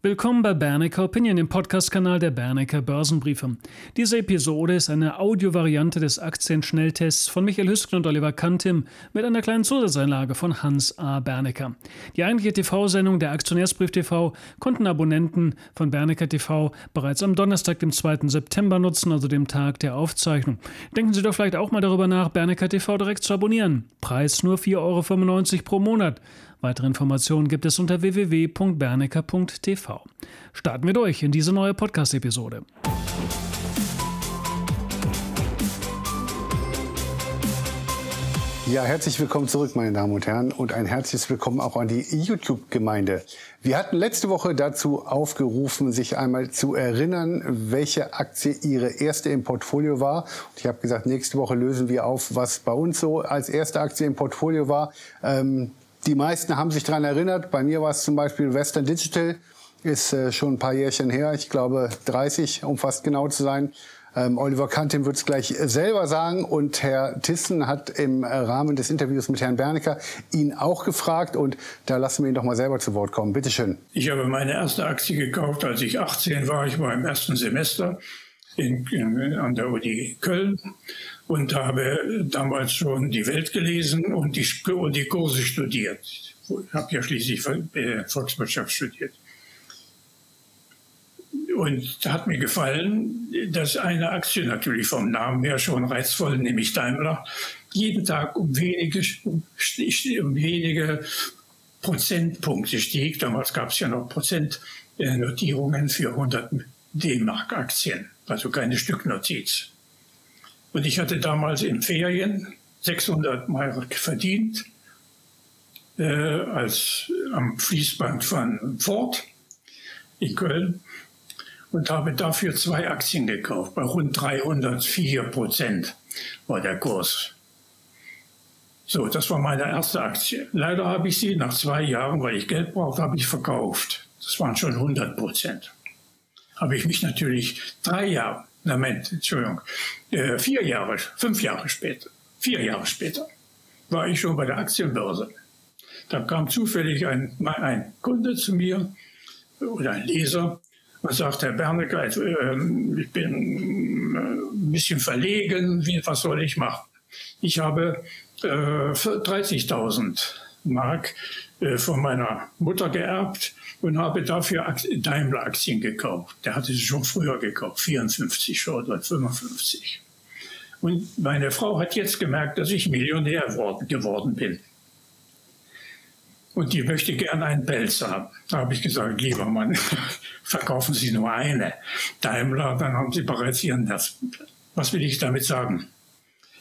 Willkommen bei Bernecker Opinion, dem Podcast-Kanal der Bernecker Börsenbriefe. Diese Episode ist eine Audiovariante des Aktienschnelltests von Michael Hüsken und Oliver Kantim mit einer kleinen Zusatzeinlage von Hans A. Bernecker. Die eigentliche TV-Sendung der Aktionärsbrief TV konnten Abonnenten von Bernecker TV bereits am Donnerstag, dem 2. September nutzen, also dem Tag der Aufzeichnung. Denken Sie doch vielleicht auch mal darüber nach, Bernecker TV direkt zu abonnieren. Preis nur 4,95 Euro pro Monat. Weitere Informationen gibt es unter www.bernecker.tv. Starten wir durch in diese neue Podcast-Episode. Ja, herzlich willkommen zurück, meine Damen und Herren, und ein herzliches Willkommen auch an die YouTube-Gemeinde. Wir hatten letzte Woche dazu aufgerufen, sich einmal zu erinnern, welche Aktie Ihre erste im Portfolio war. Und ich habe gesagt, nächste Woche lösen wir auf, was bei uns so als erste Aktie im Portfolio war. Ähm, die meisten haben sich daran erinnert. Bei mir war es zum Beispiel Western Digital, ist äh, schon ein paar Jährchen her. Ich glaube 30, um fast genau zu sein. Ähm, Oliver Kantin wird es gleich selber sagen und Herr Thyssen hat im Rahmen des Interviews mit Herrn Bernecker ihn auch gefragt und da lassen wir ihn doch mal selber zu Wort kommen. Bitte schön. Ich habe meine erste Aktie gekauft, als ich 18 war. Ich war im ersten Semester in, in, an der Uni Köln und habe damals schon die Welt gelesen und die, und die Kurse studiert. Ich habe ja schließlich äh, Volkswirtschaft studiert. Und da hat mir gefallen, dass eine Aktie natürlich vom Namen her schon reizvoll, nämlich Daimler, jeden Tag um wenige, um, um wenige Prozentpunkte stieg. Damals gab es ja noch Prozentnotierungen für 100 D-Mark-Aktien, also keine Stücknotiz. Und ich hatte damals in Ferien 600 Mark verdient äh, als am Fließband von Ford in Köln und habe dafür zwei Aktien gekauft. Bei rund 304 Prozent war der Kurs. So, das war meine erste Aktie. Leider habe ich sie nach zwei Jahren, weil ich Geld brauchte, habe ich verkauft. Das waren schon 100 Prozent. Habe ich mich natürlich drei Jahre Moment, Entschuldigung, äh, vier Jahre, fünf Jahre später, vier Jahre später, war ich schon bei der Aktienbörse. Da kam zufällig ein, ein Kunde zu mir oder ein Leser und sagte, Herr Bernecker, äh, ich bin äh, ein bisschen verlegen, was soll ich machen? Ich habe äh, 30.000 Mark äh, von meiner Mutter geerbt und habe dafür Daimler-Aktien gekauft. Der hatte sie schon früher gekauft, 54 schon oder 55. Und meine Frau hat jetzt gemerkt, dass ich Millionär geworden bin. Und die möchte gern einen Pelz haben. Da habe ich gesagt, lieber Mann, verkaufen Sie nur eine. Daimler, dann haben Sie bereits Ihren Herz. Was will ich damit sagen?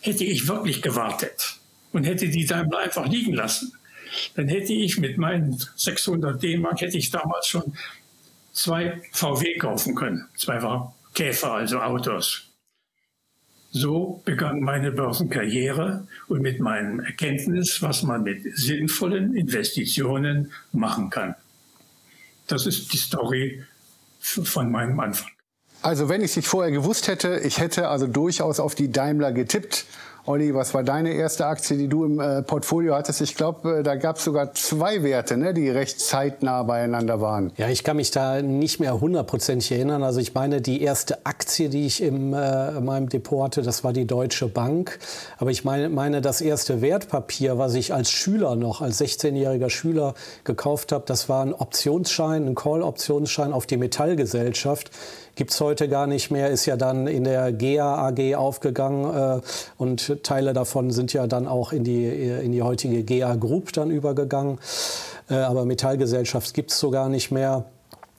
Hätte ich wirklich gewartet und hätte die Daimler einfach liegen lassen, dann hätte ich mit meinen 600 D-Mark hätte ich damals schon zwei VW kaufen können. Zwei Käfer, also Autos. So begann meine Börsenkarriere und mit meinem Erkenntnis, was man mit sinnvollen Investitionen machen kann. Das ist die Story von meinem Anfang. Also wenn ich es nicht vorher gewusst hätte, ich hätte also durchaus auf die Daimler getippt Olli, was war deine erste Aktie, die du im äh, Portfolio hattest? Ich glaube, äh, da gab es sogar zwei Werte, ne, die recht zeitnah beieinander waren. Ja, ich kann mich da nicht mehr hundertprozentig erinnern. Also ich meine, die erste Aktie, die ich im, äh, in meinem Depot hatte, das war die Deutsche Bank. Aber ich meine, meine das erste Wertpapier, was ich als Schüler noch, als 16-jähriger Schüler gekauft habe, das war ein Optionsschein, ein Call-Optionsschein auf die Metallgesellschaft gibt es heute gar nicht mehr, ist ja dann in der GEA AG aufgegangen äh, und Teile davon sind ja dann auch in die, in die heutige GEA Group dann übergegangen. Äh, aber Metallgesellschaft gibt es so gar nicht mehr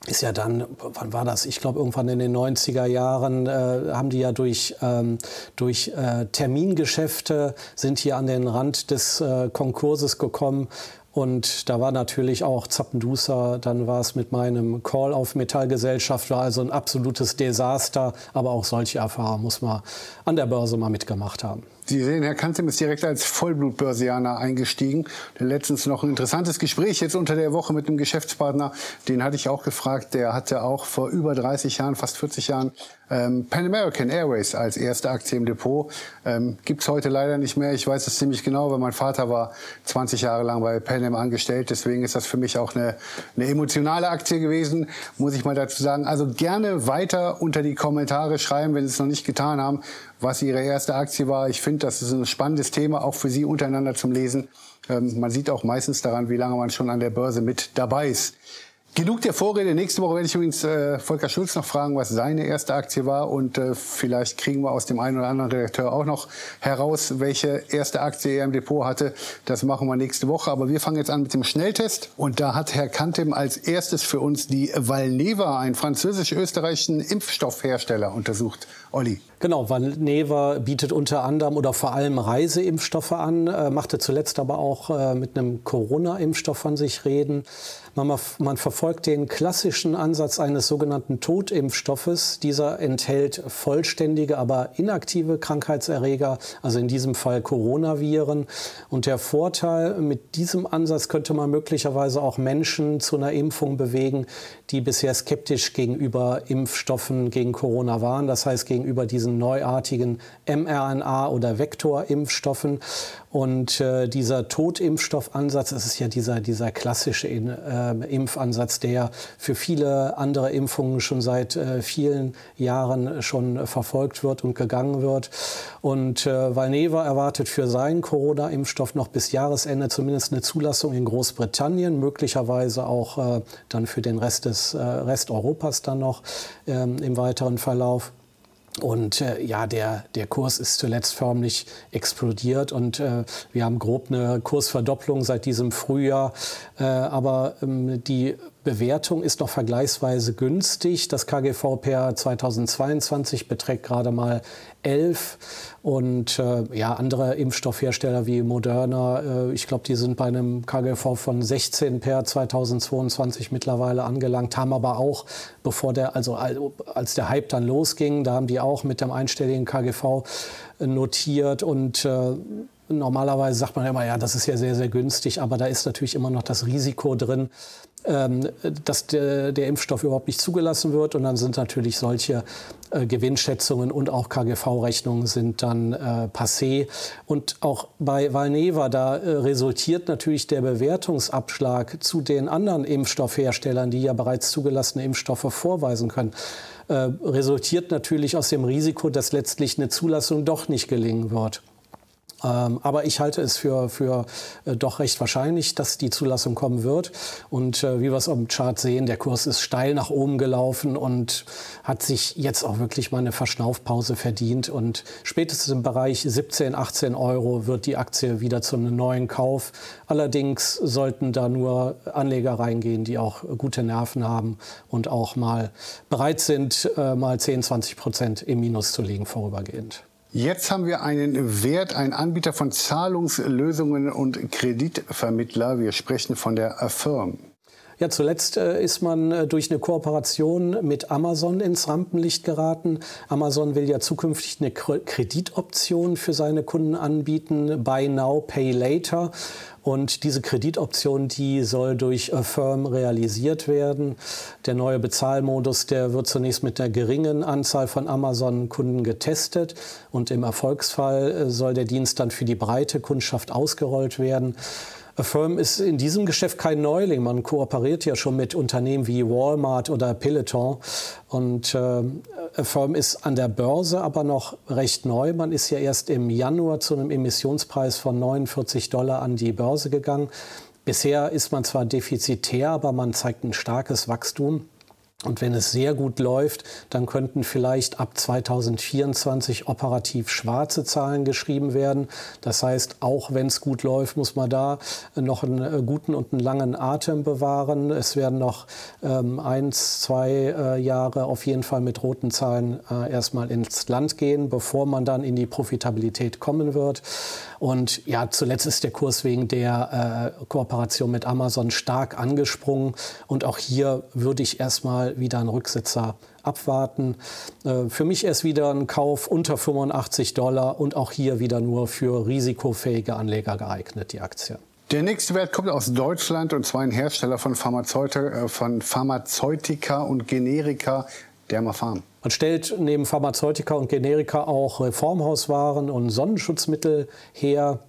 ist ja dann, wann war das? Ich glaube, irgendwann in den 90er Jahren äh, haben die ja durch, ähm, durch äh, Termingeschäfte sind hier an den Rand des äh, Konkurses gekommen. Und da war natürlich auch Zappenduster, dann war es mit meinem Call auf Metallgesellschaft, war also ein absolutes Desaster. Aber auch solche Erfahrungen muss man an der Börse mal mitgemacht haben. Sie sehen, Herr Kanzim ist direkt als Vollblutbörsianer eingestiegen. Letztens noch ein interessantes Gespräch jetzt unter der Woche mit einem Geschäftspartner. Den hatte ich auch gefragt. Der hatte auch vor über 30 Jahren, fast 40 Jahren, ähm, Pan American Airways als erste Aktie im Depot. Ähm, Gibt heute leider nicht mehr. Ich weiß es ziemlich genau, weil mein Vater war 20 Jahre lang bei Pan Am angestellt. Deswegen ist das für mich auch eine, eine emotionale Aktie gewesen, muss ich mal dazu sagen. Also gerne weiter unter die Kommentare schreiben, wenn Sie es noch nicht getan haben, was Ihre erste Aktie war. Ich finde, das ist ein spannendes Thema, auch für Sie untereinander zum Lesen. Ähm, man sieht auch meistens daran, wie lange man schon an der Börse mit dabei ist. Genug der Vorrede. Nächste Woche werde ich übrigens äh, Volker Schulz noch fragen, was seine erste Aktie war. Und äh, vielleicht kriegen wir aus dem einen oder anderen Redakteur auch noch heraus, welche erste Aktie er im Depot hatte. Das machen wir nächste Woche. Aber wir fangen jetzt an mit dem Schnelltest. Und da hat Herr Kantem als erstes für uns die Valneva, einen französisch-österreichischen Impfstoffhersteller, untersucht. Olli. Genau, Valneva bietet unter anderem oder vor allem Reiseimpfstoffe an, äh, machte zuletzt aber auch äh, mit einem Corona-Impfstoff von sich reden. Man, man, verfolgt den klassischen Ansatz eines sogenannten Totimpfstoffes. Dieser enthält vollständige, aber inaktive Krankheitserreger, also in diesem Fall Coronaviren. Und der Vorteil mit diesem Ansatz könnte man möglicherweise auch Menschen zu einer Impfung bewegen, die bisher skeptisch gegenüber Impfstoffen gegen Corona waren, das heißt gegenüber diesen neuartigen mRNA- oder Vektorimpfstoffen. Und äh, dieser Totimpfstoffansatz, das ist ja dieser, dieser klassische äh, Impfansatz, der für viele andere Impfungen schon seit äh, vielen Jahren schon verfolgt wird und gegangen wird. Und äh, Valneva erwartet für seinen Corona-Impfstoff noch bis Jahresende zumindest eine Zulassung in Großbritannien, möglicherweise auch äh, dann für den Rest des äh, Rest Europas dann noch ähm, im weiteren Verlauf. Und äh, ja, der, der Kurs ist zuletzt förmlich explodiert und äh, wir haben grob eine Kursverdopplung seit diesem Frühjahr. Äh, aber ähm, die Bewertung ist noch vergleichsweise günstig. Das KGV per 2022 beträgt gerade mal 11 und äh, ja, andere Impfstoffhersteller wie Moderna, äh, ich glaube, die sind bei einem KGV von 16 per 2022 mittlerweile angelangt, haben aber auch, bevor der, also als der Hype dann losging, da haben die auch mit dem einstelligen KGV notiert und äh, Normalerweise sagt man immer, ja, das ist ja sehr, sehr günstig, aber da ist natürlich immer noch das Risiko drin, ähm, dass der, der, Impfstoff überhaupt nicht zugelassen wird. Und dann sind natürlich solche äh, Gewinnschätzungen und auch KGV-Rechnungen sind dann äh, passé. Und auch bei Valneva, da äh, resultiert natürlich der Bewertungsabschlag zu den anderen Impfstoffherstellern, die ja bereits zugelassene Impfstoffe vorweisen können, resultiert natürlich aus dem Risiko, dass letztlich eine Zulassung doch nicht gelingen wird. Ähm, aber ich halte es für, für äh, doch recht wahrscheinlich, dass die Zulassung kommen wird. Und äh, wie wir es am Chart sehen, der Kurs ist steil nach oben gelaufen und hat sich jetzt auch wirklich mal eine Verschnaufpause verdient. Und spätestens im Bereich 17, 18 Euro wird die Aktie wieder zu einem neuen Kauf. Allerdings sollten da nur Anleger reingehen, die auch gute Nerven haben und auch mal bereit sind, äh, mal 10, 20 Prozent im Minus zu liegen vorübergehend. Jetzt haben wir einen Wert, einen Anbieter von Zahlungslösungen und Kreditvermittler. Wir sprechen von der Affirm. Ja, zuletzt äh, ist man äh, durch eine Kooperation mit Amazon ins Rampenlicht geraten. Amazon will ja zukünftig eine Kreditoption für seine Kunden anbieten, Buy Now, Pay Later. Und diese Kreditoption, die soll durch Affirm realisiert werden. Der neue Bezahlmodus, der wird zunächst mit einer geringen Anzahl von Amazon-Kunden getestet. Und im Erfolgsfall äh, soll der Dienst dann für die breite Kundschaft ausgerollt werden. Affirm ist in diesem Geschäft kein Neuling. Man kooperiert ja schon mit Unternehmen wie Walmart oder Peloton. Und äh, Affirm ist an der Börse aber noch recht neu. Man ist ja erst im Januar zu einem Emissionspreis von 49 Dollar an die Börse gegangen. Bisher ist man zwar defizitär, aber man zeigt ein starkes Wachstum. Und wenn es sehr gut läuft, dann könnten vielleicht ab 2024 operativ schwarze Zahlen geschrieben werden. Das heißt, auch wenn es gut läuft, muss man da noch einen äh, guten und einen langen Atem bewahren. Es werden noch ähm, eins, zwei äh, Jahre auf jeden Fall mit roten Zahlen äh, erstmal ins Land gehen, bevor man dann in die Profitabilität kommen wird. Und ja, zuletzt ist der Kurs wegen der äh, Kooperation mit Amazon stark angesprungen. Und auch hier würde ich erstmal wieder einen Rücksitzer abwarten. Äh, für mich ist wieder ein Kauf unter 85 Dollar und auch hier wieder nur für risikofähige Anleger geeignet, die Aktie. Der nächste Wert kommt aus Deutschland und zwar ein Hersteller von, Pharmazeutika, äh, von Pharmazeutika und Generika, Dermapharm. Man stellt neben Pharmazeutika und Generika auch Reformhauswaren und Sonnenschutzmittel her.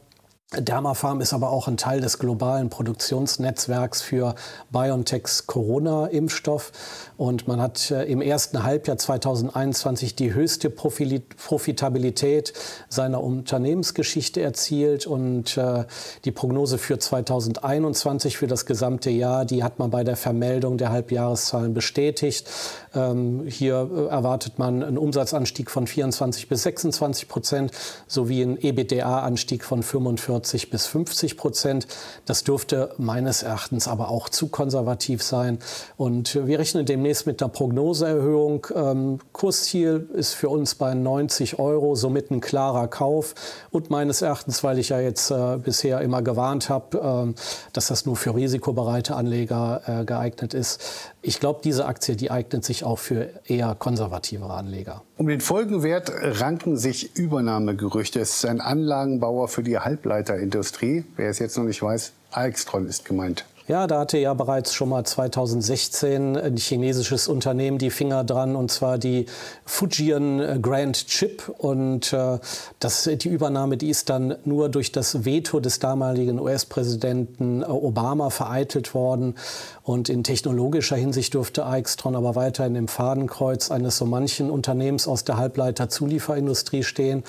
Dermapharm ist aber auch ein Teil des globalen Produktionsnetzwerks für BioNTechs Corona-Impfstoff. Und man hat äh, im ersten Halbjahr 2021 die höchste Profitabilität seiner Unternehmensgeschichte erzielt. Und äh, die Prognose für 2021 für das gesamte Jahr, die hat man bei der Vermeldung der Halbjahreszahlen bestätigt. Ähm, hier äh, erwartet man einen Umsatzanstieg von 24 bis 26 Prozent sowie einen EBITDA-Anstieg von 45 bis 50 Prozent. Das dürfte meines Erachtens aber auch zu konservativ sein. Und wir rechnen demnächst mit einer Prognoseerhöhung. Ähm, Kursziel ist für uns bei 90 Euro, somit ein klarer Kauf. Und meines Erachtens, weil ich ja jetzt äh, bisher immer gewarnt habe, äh, dass das nur für risikobereite Anleger äh, geeignet ist, ich glaube, diese Aktie, die eignet sich auch für eher konservativere Anleger. Um den Folgenwert ranken sich Übernahmegerüchte. Es ist ein Anlagenbauer für die Halbleiterindustrie. Wer es jetzt noch nicht weiß, Alextron ist gemeint. Ja, da hatte ja bereits schon mal 2016 ein chinesisches Unternehmen die Finger dran, und zwar die Fujian Grand Chip. Und äh, das, die Übernahme, die ist dann nur durch das Veto des damaligen US-Präsidenten äh, Obama vereitelt worden. Und in technologischer Hinsicht dürfte Aixtron aber weiterhin im Fadenkreuz eines so manchen Unternehmens aus der Halbleiter-Zulieferindustrie stehen.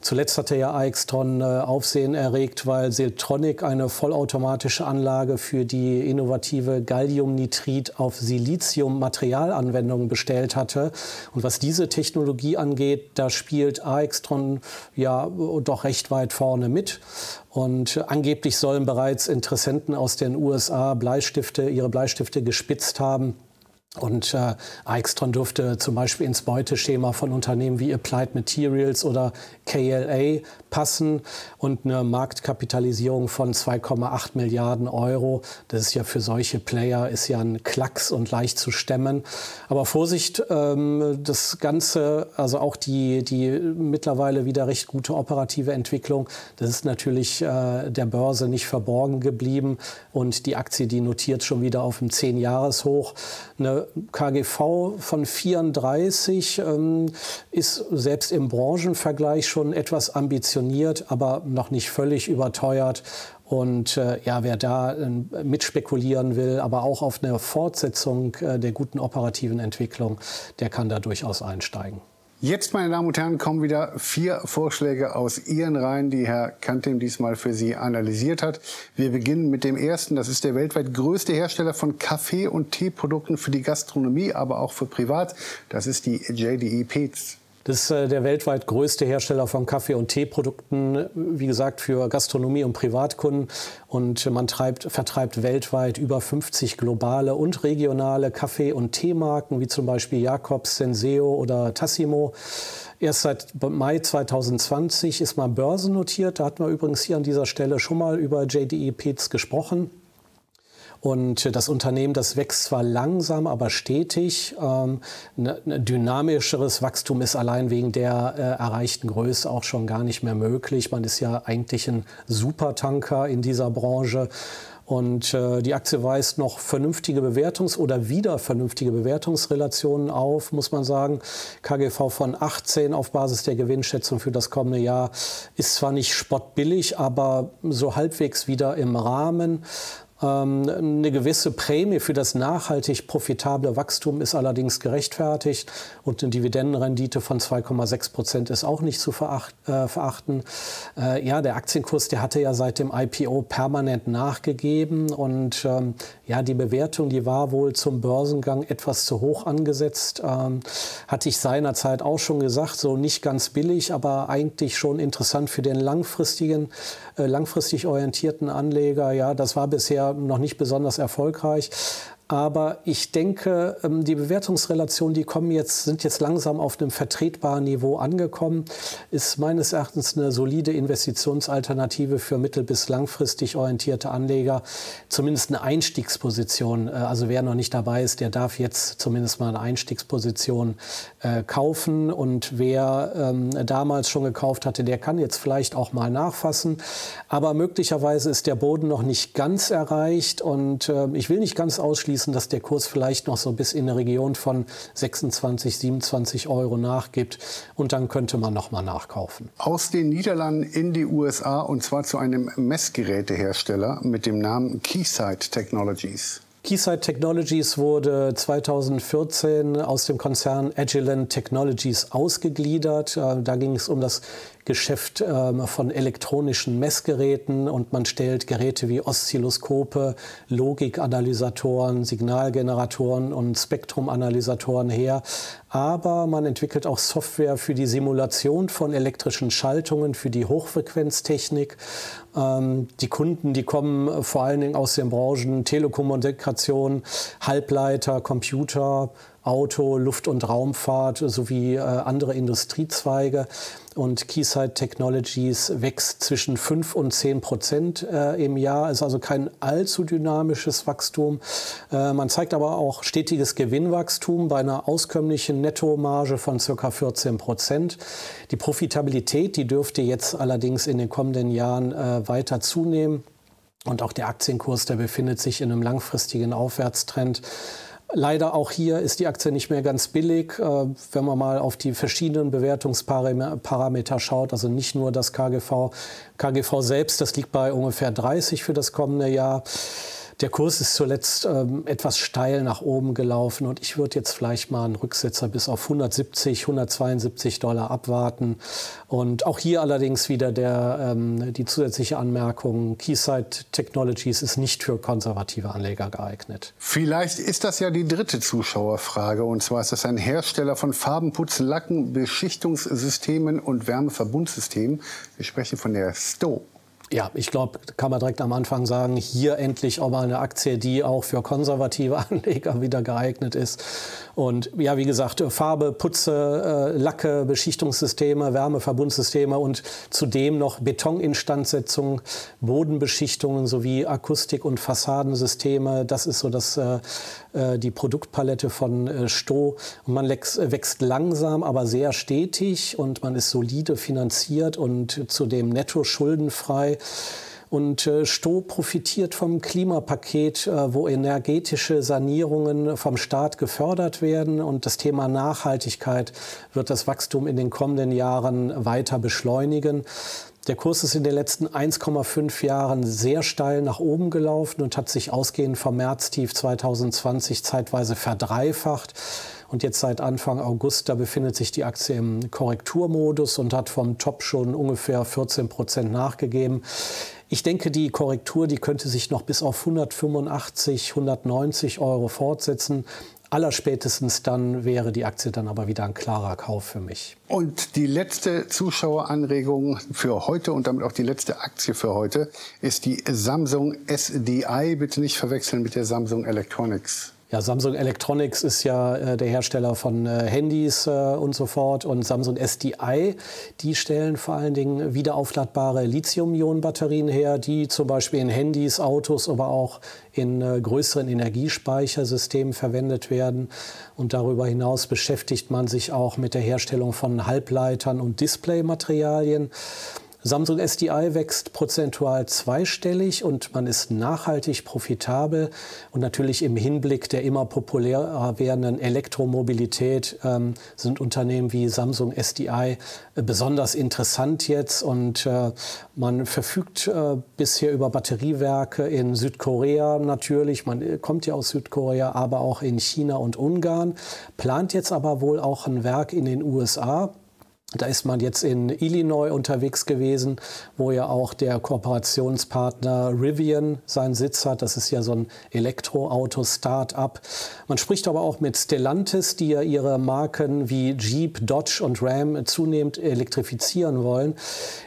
Zuletzt hatte ja Aixtron äh, Aufsehen erregt, weil Siltronic eine vollautomatische Anlage für die innovative Galliumnitrid auf Silizium Materialanwendungen bestellt hatte. Und was diese Technologie angeht, da spielt Aixtron ja doch recht weit vorne mit. Und angeblich sollen bereits Interessenten aus den USA Bleistifte, ihre Bleistifte gespitzt haben. Und äh, Aixtron dürfte zum Beispiel ins Beuteschema von Unternehmen wie Applied Materials oder KLA passen und eine Marktkapitalisierung von 2,8 Milliarden Euro. Das ist ja für solche Player ist ja ein Klacks und leicht zu stemmen. Aber Vorsicht, ähm, das Ganze, also auch die, die mittlerweile wieder recht gute operative Entwicklung, das ist natürlich äh, der Börse nicht verborgen geblieben und die Aktie, die notiert schon wieder auf dem 10-Jahres-Hoch. Eine KGV von 34 ähm, ist selbst im Branchenvergleich schon etwas ambitioniert, aber noch nicht völlig überteuert. Und äh, ja, wer da äh, mitspekulieren will, aber auch auf eine Fortsetzung äh, der guten operativen Entwicklung, der kann da durchaus einsteigen. Jetzt, meine Damen und Herren, kommen wieder vier Vorschläge aus Ihren Reihen, die Herr Kantim diesmal für Sie analysiert hat. Wir beginnen mit dem ersten. Das ist der weltweit größte Hersteller von Kaffee- und Teeprodukten für die Gastronomie, aber auch für Privat. Das ist die JDE Peet's. Das ist äh, der weltweit größte Hersteller von Kaffee- und Teeprodukten, wie gesagt, für Gastronomie und Privatkunden. Und man treibt, vertreibt weltweit über 50 globale und regionale Kaffee- und Teemarken, wie zum Beispiel Jacobs, Senseo oder Tassimo. Erst seit Mai 2020 ist man börsennotiert. Da hatten wir übrigens hier an dieser Stelle schon mal über JDE Peets gesprochen. Und das Unternehmen, das wächst zwar langsam, aber stetig. Ähm, ein ne, dynamischeres Wachstum ist allein wegen der äh, erreichten Größe auch schon gar nicht mehr möglich. Man ist ja eigentlich ein Supertanker in dieser Branche. Und äh, die Aktie weist noch vernünftige Bewertungs- oder wieder vernünftige Bewertungsrelationen auf, muss man sagen. KGV von 18 auf Basis der Gewinnschätzung für das kommende Jahr ist zwar nicht spottbillig, aber so halbwegs wieder im Rahmen. Ähm, eine gewisse Prämie für das nachhaltig profitable Wachstum ist allerdings gerechtfertigt und eine Dividendenrendite von 2,6 Prozent ist auch nicht zu äh, verachten. Äh, ja, der Aktienkurs, der hatte ja seit dem IPO permanent nachgegeben und ähm, ja, die Bewertung, die war wohl zum Börsengang etwas zu hoch angesetzt. Ähm, hatte ich seinerzeit auch schon gesagt, so nicht ganz billig, aber eigentlich schon interessant für den langfristigen, äh, langfristig orientierten Anleger. Ja, das war bisher noch nicht besonders erfolgreich. Aber ich denke, ähm, die Bewertungsrelationen, die kommen jetzt, sind jetzt langsam auf einem vertretbaren Niveau angekommen. Ist meines Erachtens eine solide Investitionsalternative für mittel- bis langfristig orientierte Anleger. Zumindest eine Einstiegsposition. Äh, also wer noch nicht dabei ist, der darf jetzt zumindest mal eine Einstiegsposition äh, kaufen. Und wer ähm, damals schon gekauft hatte, der kann jetzt vielleicht auch mal nachfassen. Aber möglicherweise ist der Boden noch nicht ganz erreicht. Und äh, ich will nicht ganz ausschließen, ausschließen, dass der Kurs vielleicht noch so bis in eine Region von 26, 27 Euro nachgibt. Und dann könnte man noch mal nachkaufen. Aus den Niederlanden in die USA und zwar zu einem Messgerätehersteller mit dem Namen Keysight Technologies. Keysight Technologies wurde 2014 aus dem Konzern Agilent Technologies ausgegliedert. Äh, da ging es um das Geschäft ähm, von elektronischen Messgeräten und man stellt Geräte wie Oszilloskope, Logikanalysatoren, Signalgeneratoren und Spektrumanalysatoren her. Aber man entwickelt auch Software für die Simulation von elektrischen Schaltungen, für die Hochfrequenztechnik. Ähm, die Kunden, die kommen vor allen Dingen aus den Branchen Telekommunikation, Halbleiter, Computer, Auto, Luft- und Raumfahrt sowie äh, andere Industriezweige. Und Keysight Technologies wächst zwischen 5 und 10 Prozent äh, im Jahr, ist also kein allzu dynamisches Wachstum. Äh, man zeigt aber auch stetiges Gewinnwachstum bei einer auskömmlichen Nettomarge von ca. 14 Prozent. Die Profitabilität, die dürfte jetzt allerdings in den kommenden Jahren äh, weiter zunehmen. Und auch der Aktienkurs, der befindet sich in einem langfristigen Aufwärtstrend. Leider auch hier ist die Aktie nicht mehr ganz billig, äh, wenn man mal auf die verschiedenen Bewertungsparameter schaut. Also nicht nur das KGV. KGV selbst, das liegt bei ungefähr 30 für das kommende Jahr. Der Kurs ist zuletzt ähm, etwas steil nach oben gelaufen und ich würde jetzt vielleicht mal einen Rücksetzer bis auf 170, 172 Dollar abwarten. Und auch hier allerdings wieder der, ähm, die zusätzliche Anmerkung, Keysight Technologies ist nicht für konservative Anleger geeignet. Vielleicht ist das ja die dritte Zuschauerfrage und zwar ist das ein Hersteller von Farbenputz, Lacken, Beschichtungssystemen und Wärmeverbundsystemen. Wir sprechen von der Stowe. Ja, ich glaube, kann man direkt am Anfang sagen, hier endlich auch mal eine Aktie, die auch für konservative Anleger wieder geeignet ist. Und ja, wie gesagt, Farbe, Putze, äh, Lacke, Beschichtungssysteme, Wärmeverbundsysteme und zudem noch Betoninstandsetzung, Bodenbeschichtungen sowie Akustik- und Fassadensysteme. Das ist so das, äh, äh die Produktpalette von äh, Sto. Und man wächst langsam, aber sehr stetig und man ist solide finanziert und zudem netto schuldenfrei. Und äh, Sto profitiert vom Klimapaket, äh, wo energetische Sanierungen vom Staat gefördert werden. Und das Thema Nachhaltigkeit wird das Wachstum in den kommenden Jahren weiter beschleunigen. Der Kurs ist in den letzten 1,5 Jahren sehr steil nach oben gelaufen und hat sich ausgehend vom Märztief 2020 zeitweise verdreifacht. Und jetzt seit Anfang August, da befindet sich die Aktie im Korrekturmodus und hat vom Top schon ungefähr 14 Prozent nachgegeben. Ich denke, die Korrektur, die könnte sich noch bis auf 185, 190 Euro fortsetzen. Allerspätestens dann wäre die Aktie dann aber wieder ein klarer Kauf für mich. Und die letzte Zuschaueranregung für heute und damit auch die letzte Aktie für heute ist die Samsung SDI. Bitte nicht verwechseln mit der Samsung Electronics. Ja, Samsung Electronics ist ja äh, der Hersteller von äh, Handys äh, und so fort. Und Samsung SDI, die stellen vor allen Dingen wiederaufladbare Lithium-Ionen-Batterien her, die zum Beispiel in Handys, Autos, aber auch in äh, größeren Energiespeichersystemen verwendet werden. Und darüber hinaus beschäftigt man sich auch mit der Herstellung von Halbleitern und Displaymaterialien. Samsung SDI wächst prozentual zweistellig und man ist nachhaltig profitabel. Und natürlich im Hinblick der immer populärer werdenden Elektromobilität ähm, sind Unternehmen wie Samsung SDI äh, besonders interessant jetzt. Und äh, man verfügt äh, bisher über Batteriewerke in Südkorea natürlich. Man äh, kommt ja aus Südkorea, aber auch in China und Ungarn. Plant jetzt aber wohl auch ein Werk in den USA Da ist man jetzt in Illinois unterwegs gewesen, wo ja auch der Kooperationspartner Rivian seinen Sitz hat. Das ist ja so ein Elektroauto-Start-up. Man spricht aber auch mit Stellantis, die ja ihre Marken wie Jeep, Dodge und Ram zunehmend elektrifizieren wollen.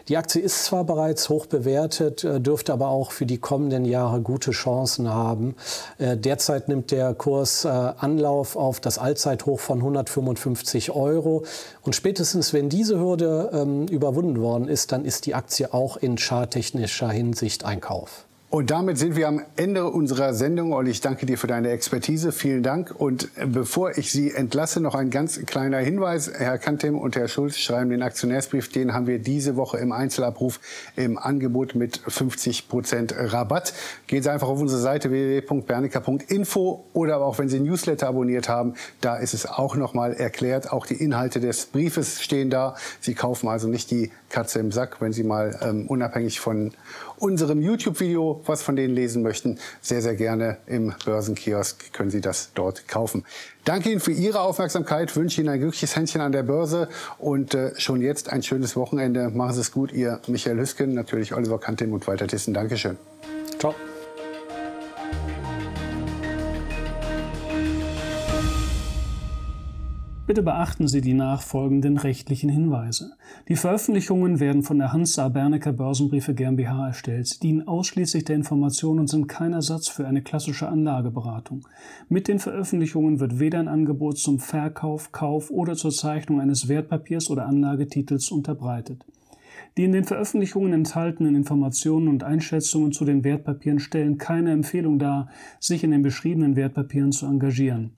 Die Aktie ist zwar bereits hoch bewertet, äh, dürfte aber auch für die kommenden Jahre gute Chancen haben. Äh, derzeit nimmt der Kurs äh, Anlauf auf das Allzeithoch von 155 Euro. Und spätestens, wenn diese Hürde ähm, überwunden worden ist, dann ist die Aktie auch in charttechnischer Hinsicht ein Kauf. Und damit sind wir am Ende unserer Sendung. Olli, ich danke dir für deine Expertise. Vielen Dank. Und bevor ich Sie entlasse, noch ein ganz kleiner Hinweis. Herr Kantem und Herr Schulz schreiben den Aktionärsbrief. Den haben wir diese Woche im Einzelabruf im Angebot mit 50 Prozent Rabatt. Gehen Sie einfach auf unsere Seite www.bernica.info oder auch wenn Sie Newsletter abonniert haben, da ist es auch noch mal erklärt. Auch die Inhalte des Briefes stehen da. Sie kaufen also nicht die Katze im Sack, wenn Sie mal ähm, unabhängig von unserem YouTube-Video was von denen lesen möchten, sehr, sehr gerne im Börsenkiosk können Sie das dort kaufen. Danke Ihnen für Ihre Aufmerksamkeit, wünsche Ihnen ein glückliches Händchen an der Börse und äh, schon jetzt ein schönes Wochenende. Machen Sie es gut, Ihr Michael Hüsken, natürlich Oliver Kantin und Walter Tissen. Dankeschön. Ciao. Bitte beachten Sie die nachfolgenden rechtlichen Hinweise. Die Veröffentlichungen werden von der Hansa Bernecker Börsenbriefe GmbH erstellt, dienen ausschließlich der Information und sind kein Ersatz für eine klassische Anlageberatung. Mit den Veröffentlichungen wird weder ein Angebot zum Verkauf, Kauf oder zur Zeichnung eines Wertpapiers oder Anlagetitels unterbreitet. Die in den Veröffentlichungen enthaltenen Informationen und Einschätzungen zu den Wertpapieren stellen keine Empfehlung dar, sich in den beschriebenen Wertpapieren zu engagieren.